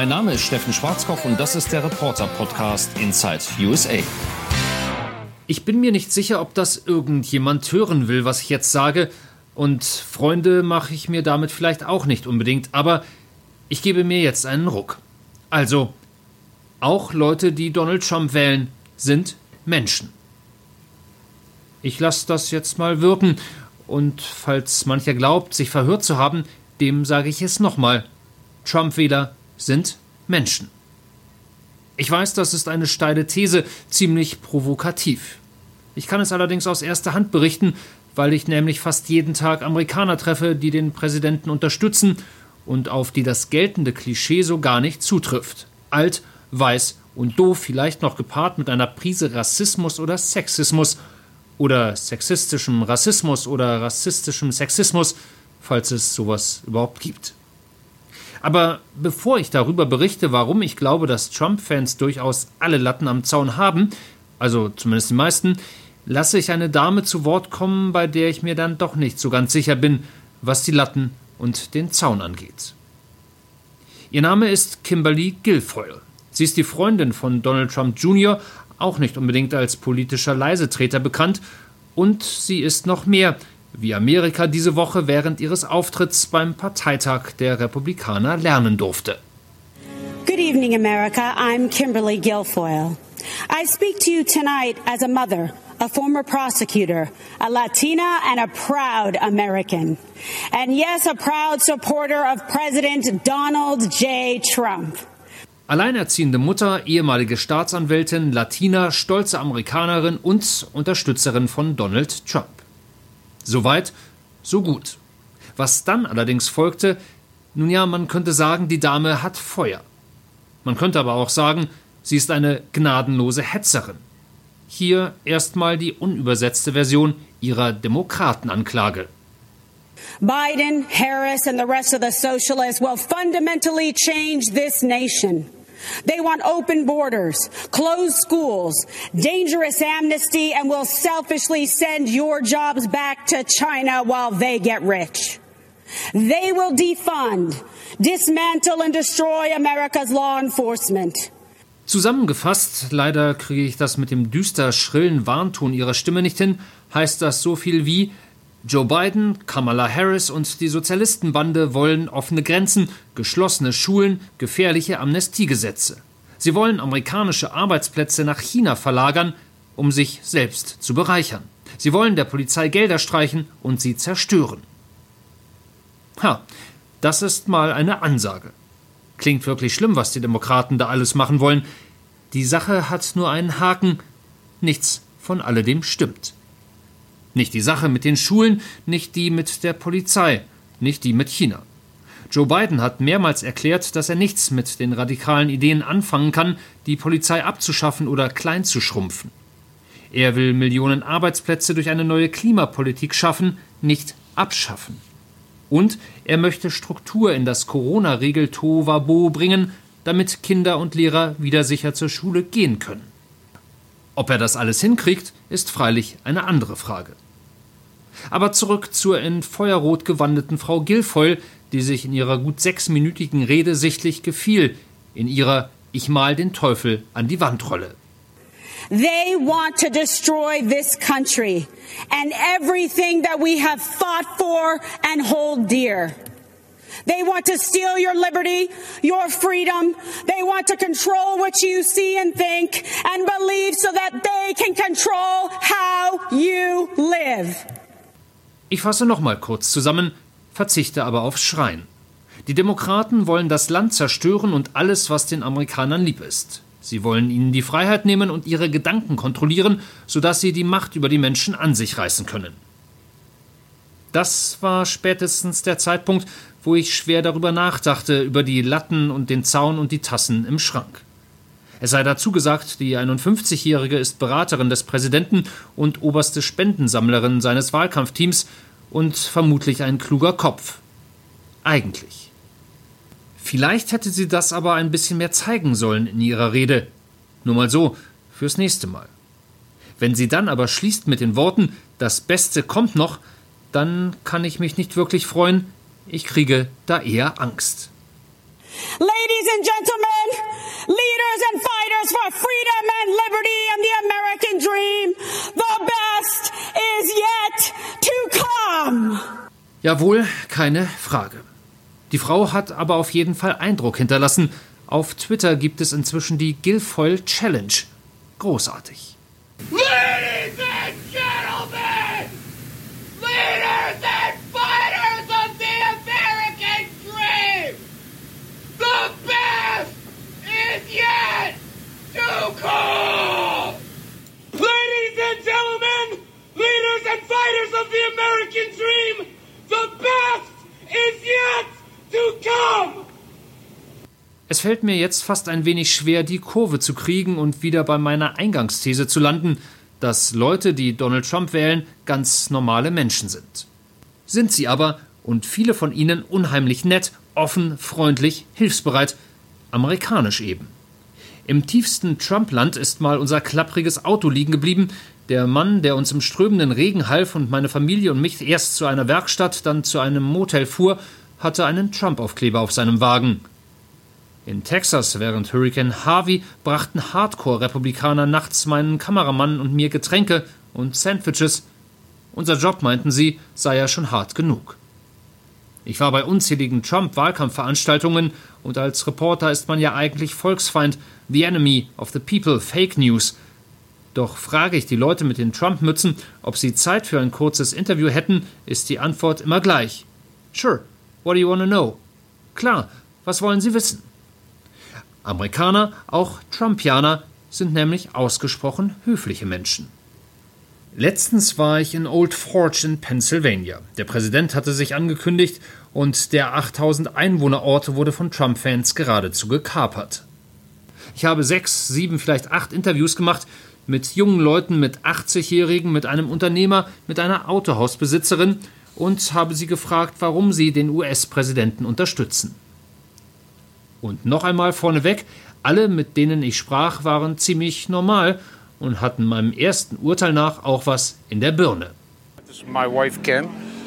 Mein Name ist Steffen Schwarzkopf und das ist der Reporter-Podcast Inside USA. Ich bin mir nicht sicher, ob das irgendjemand hören will, was ich jetzt sage, und Freunde mache ich mir damit vielleicht auch nicht unbedingt, aber ich gebe mir jetzt einen Ruck. Also, auch Leute, die Donald Trump wählen, sind Menschen. Ich lasse das jetzt mal wirken, und falls mancher glaubt, sich verhört zu haben, dem sage ich es nochmal. Trump-Wähler sind Menschen. Ich weiß, das ist eine steile These, ziemlich provokativ. Ich kann es allerdings aus erster Hand berichten, weil ich nämlich fast jeden Tag Amerikaner treffe, die den Präsidenten unterstützen und auf die das geltende Klischee so gar nicht zutrifft. Alt, weiß und doof, vielleicht noch gepaart mit einer Prise Rassismus oder Sexismus oder sexistischem Rassismus oder rassistischem Sexismus, falls es sowas überhaupt gibt. Aber bevor ich darüber berichte, warum ich glaube, dass Trump-Fans durchaus alle Latten am Zaun haben, also zumindest die meisten, lasse ich eine Dame zu Wort kommen, bei der ich mir dann doch nicht so ganz sicher bin, was die Latten und den Zaun angeht. Ihr Name ist Kimberly Guilfoyle. Sie ist die Freundin von Donald Trump Jr., auch nicht unbedingt als politischer Leisetreter bekannt, und sie ist noch mehr, wie Amerika diese Woche während ihres Auftritts beim Parteitag der Republikaner lernen durfte. Good evening, America. I'm Kimberly Guilfoyle. I speak to you tonight as a mother, a former prosecutor, a Latina, and a proud American. And yes, a proud supporter of President Donald J. Trump. Alleinerziehende Mutter, ehemalige Staatsanwältin, Latina, stolze Amerikanerin und Unterstützerin von Donald Trump. Soweit, so gut. Was dann allerdings folgte, nun ja, man könnte sagen, die Dame hat Feuer. Man könnte aber auch sagen, sie ist eine gnadenlose Hetzerin. Hier erstmal die unübersetzte Version ihrer Demokratenanklage. Biden, Harris, and the rest of the socialists will fundamentally change this nation. They want open borders, closed schools, dangerous amnesty, and will selfishly send your jobs back to China while they get rich. They will defund, dismantle, and destroy America's law enforcement. Zusammengefasst, leider kriege ich das mit dem düster schrillen Warnton ihrer Stimme nicht hin, heißt das so viel wie Joe Biden, Kamala Harris und die Sozialistenbande wollen offene Grenzen, geschlossene Schulen, gefährliche Amnestiegesetze. Sie wollen amerikanische Arbeitsplätze nach China verlagern, um sich selbst zu bereichern. Sie wollen der Polizei Gelder streichen und sie zerstören. Ha, das ist mal eine Ansage. Klingt wirklich schlimm, was die Demokraten da alles machen wollen. Die Sache hat nur einen Haken. Nichts von alledem stimmt. Nicht die Sache mit den Schulen, nicht die mit der Polizei, nicht die mit China. Joe Biden hat mehrmals erklärt, dass er nichts mit den radikalen Ideen anfangen kann, die Polizei abzuschaffen oder klein zu schrumpfen. Er will Millionen Arbeitsplätze durch eine neue Klimapolitik schaffen, nicht abschaffen. Und er möchte Struktur in das Corona-Regel-Tohuwabo bringen, damit Kinder und Lehrer wieder sicher zur Schule gehen können. Ob er das alles hinkriegt, ist freilich eine andere Frage. Aber zurück zur in Feuerrot gewandeten Frau Guilfoyle, die sich in ihrer gut sechsminütigen Rede sichtlich gefiel, in ihrer Ich mal den Teufel an die Wand Rolle. They want to destroy this country and everything that we have fought for and hold dear. They want to steal your liberty, your freedom. They want to control what you see and think and believe so that they can control how you live. Ich fasse nochmal kurz zusammen, verzichte aber aufs Schreien. Die Demokraten wollen das Land zerstören und alles, was den Amerikanern lieb ist. Sie wollen ihnen die Freiheit nehmen und ihre Gedanken kontrollieren, sodass sie die Macht über die Menschen an sich reißen können. Das war spätestens der Zeitpunkt, wo ich schwer darüber nachdachte, über die Latten und den Zaun und die Tassen im Schrank. Es sei dazu gesagt, die 51-Jährige ist Beraterin des Präsidenten und oberste Spendensammlerin seines Wahlkampfteams und vermutlich ein kluger Kopf. Eigentlich. Vielleicht hätte sie das aber ein bisschen mehr zeigen sollen in ihrer Rede. Nur mal so, fürs nächste Mal. Wenn sie dann aber schließt mit den Worten, das Beste kommt noch, dann kann ich mich nicht wirklich freuen, ich kriege da eher Angst. Ladies and gentlemen, leaders and fighters for freedom and liberty and the American dream, the best is yet to come. Jawohl, keine Frage. Die Frau hat aber auf jeden Fall Eindruck hinterlassen. Auf Twitter gibt es inzwischen die Guilfoyle Challenge. Großartig. Ladies and gentlemen, leaders and fighters of the American dream, the best is yet to come. Ladies and gentlemen, leaders and fighters of the American dream, the best is yet to come. Es fällt mir jetzt fast ein wenig schwer, die Kurve zu kriegen und wieder bei meiner Eingangsthese zu landen, dass Leute, die Donald Trump wählen, ganz normale Menschen sind. Sind sie aber, und viele von ihnen unheimlich nett, offen, freundlich, hilfsbereit, amerikanisch eben. Im tiefsten Trump-Land ist mal unser klappriges Auto liegen geblieben. Der Mann, der uns im strömenden Regen half und meine Familie und mich erst zu einer Werkstatt, dann zu einem Motel fuhr, hatte einen Trump-Aufkleber auf seinem Wagen. In Texas während Hurricane Harvey brachten Hardcore-Republikaner nachts meinen Kameramann und mir Getränke und Sandwiches. Unser Job, meinten sie, sei ja schon hart genug. Ich war bei unzähligen Trump-Wahlkampfveranstaltungen und als Reporter ist man ja eigentlich Volksfeind, the enemy of the people, Fake News. Doch frage ich die Leute mit den Trump-Mützen, ob sie Zeit für ein kurzes Interview hätten, ist die Antwort immer gleich. Sure, what do you want to know? Klar, was wollen Sie wissen? Amerikaner, auch Trumpianer, sind nämlich ausgesprochen höfliche Menschen. Letztens war ich in Old Forge in Pennsylvania. Der Präsident hatte sich angekündigt und der 8000 Einwohnerort wurde von Trump-Fans geradezu gekapert. Ich habe sechs, sieben, vielleicht acht Interviews gemacht mit jungen Leuten, mit 80-Jährigen, mit einem Unternehmer, mit einer Autohausbesitzerin und habe sie gefragt, warum sie den US-Präsidenten unterstützen. Und noch einmal vorneweg, alle, mit denen ich sprach, waren ziemlich normal und hatten meinem ersten Urteil nach auch was in der Birne. Uh,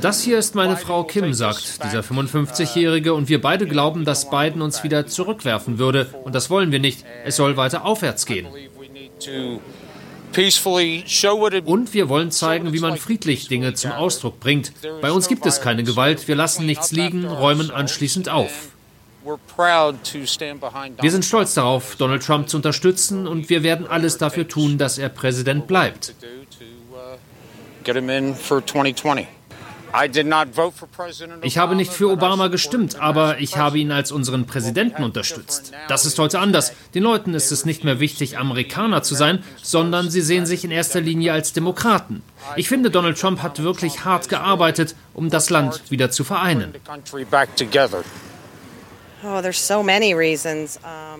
Das hier ist meine Frau Kim, sagt dieser 55-Jährige, und wir beide glauben, dass Biden uns wieder zurückwerfen würde. Und das wollen wir nicht. Es soll weiter aufwärts gehen. Und wir wollen zeigen, wie man friedlich Dinge zum Ausdruck bringt. Bei uns gibt es keine Gewalt, wir lassen nichts liegen, räumen anschließend auf. Wir sind stolz darauf, Donald Trump zu unterstützen und wir werden alles dafür tun, dass er Präsident bleibt. Ich habe nicht für Obama gestimmt, aber ich habe ihn als unseren Präsidenten unterstützt. Das ist heute anders. Den Leuten ist es nicht mehr wichtig, Amerikaner zu sein, sondern sie sehen sich in erster Linie als Demokraten. Ich finde, Donald Trump hat wirklich hart gearbeitet, um das Land wieder zu vereinen. Oh,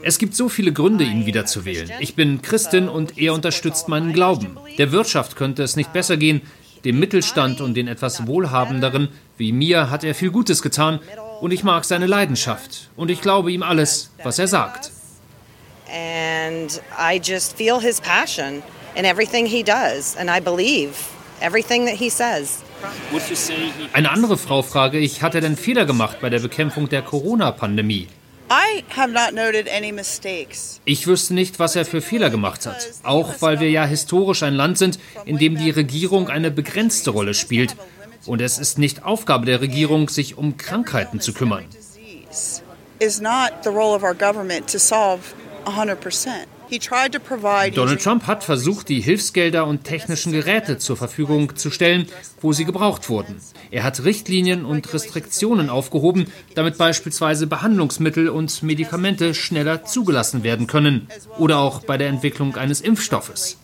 es gibt so viele Gründe, ihn wieder zu wählen. Ich bin Christin und er unterstützt meinen Glauben. Der Wirtschaft könnte es nicht besser gehen. Dem Mittelstand und den etwas wohlhabenderen wie mir hat er viel Gutes getan und ich mag seine Leidenschaft und ich glaube ihm alles, was er sagt. And I just feel his passion in everything he does and I believe everything that he says. Eine andere Frau frage ich, hat er denn Fehler gemacht bei der Bekämpfung der Corona-Pandemie? Ich wüsste nicht, was er für Fehler gemacht hat. Auch weil wir ja historisch ein Land sind, in dem die Regierung eine begrenzte Rolle spielt. Und es ist nicht Aufgabe der Regierung, sich um Krankheiten zu kümmern. Is not the role of our government to solve 100%. Donald Trump hat versucht, die Hilfsgelder und technischen Geräte zur Verfügung zu stellen, wo sie gebraucht wurden. Er hat Richtlinien und Restriktionen aufgehoben, damit beispielsweise Behandlungsmittel und Medikamente schneller zugelassen werden können oder auch bei der Entwicklung eines Impfstoffes.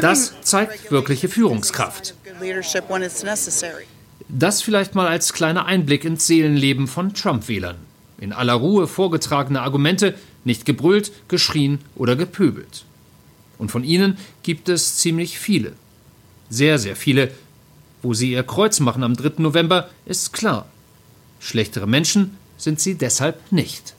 Das zeigt wirkliche Führungskraft. Das vielleicht mal als kleiner Einblick ins Seelenleben von Trump-Wählern in aller Ruhe vorgetragene Argumente, nicht gebrüllt, geschrien oder gepöbelt. Und von ihnen gibt es ziemlich viele. Sehr, sehr viele. Wo sie ihr Kreuz machen am 3. November, ist klar. Schlechtere Menschen sind sie deshalb nicht.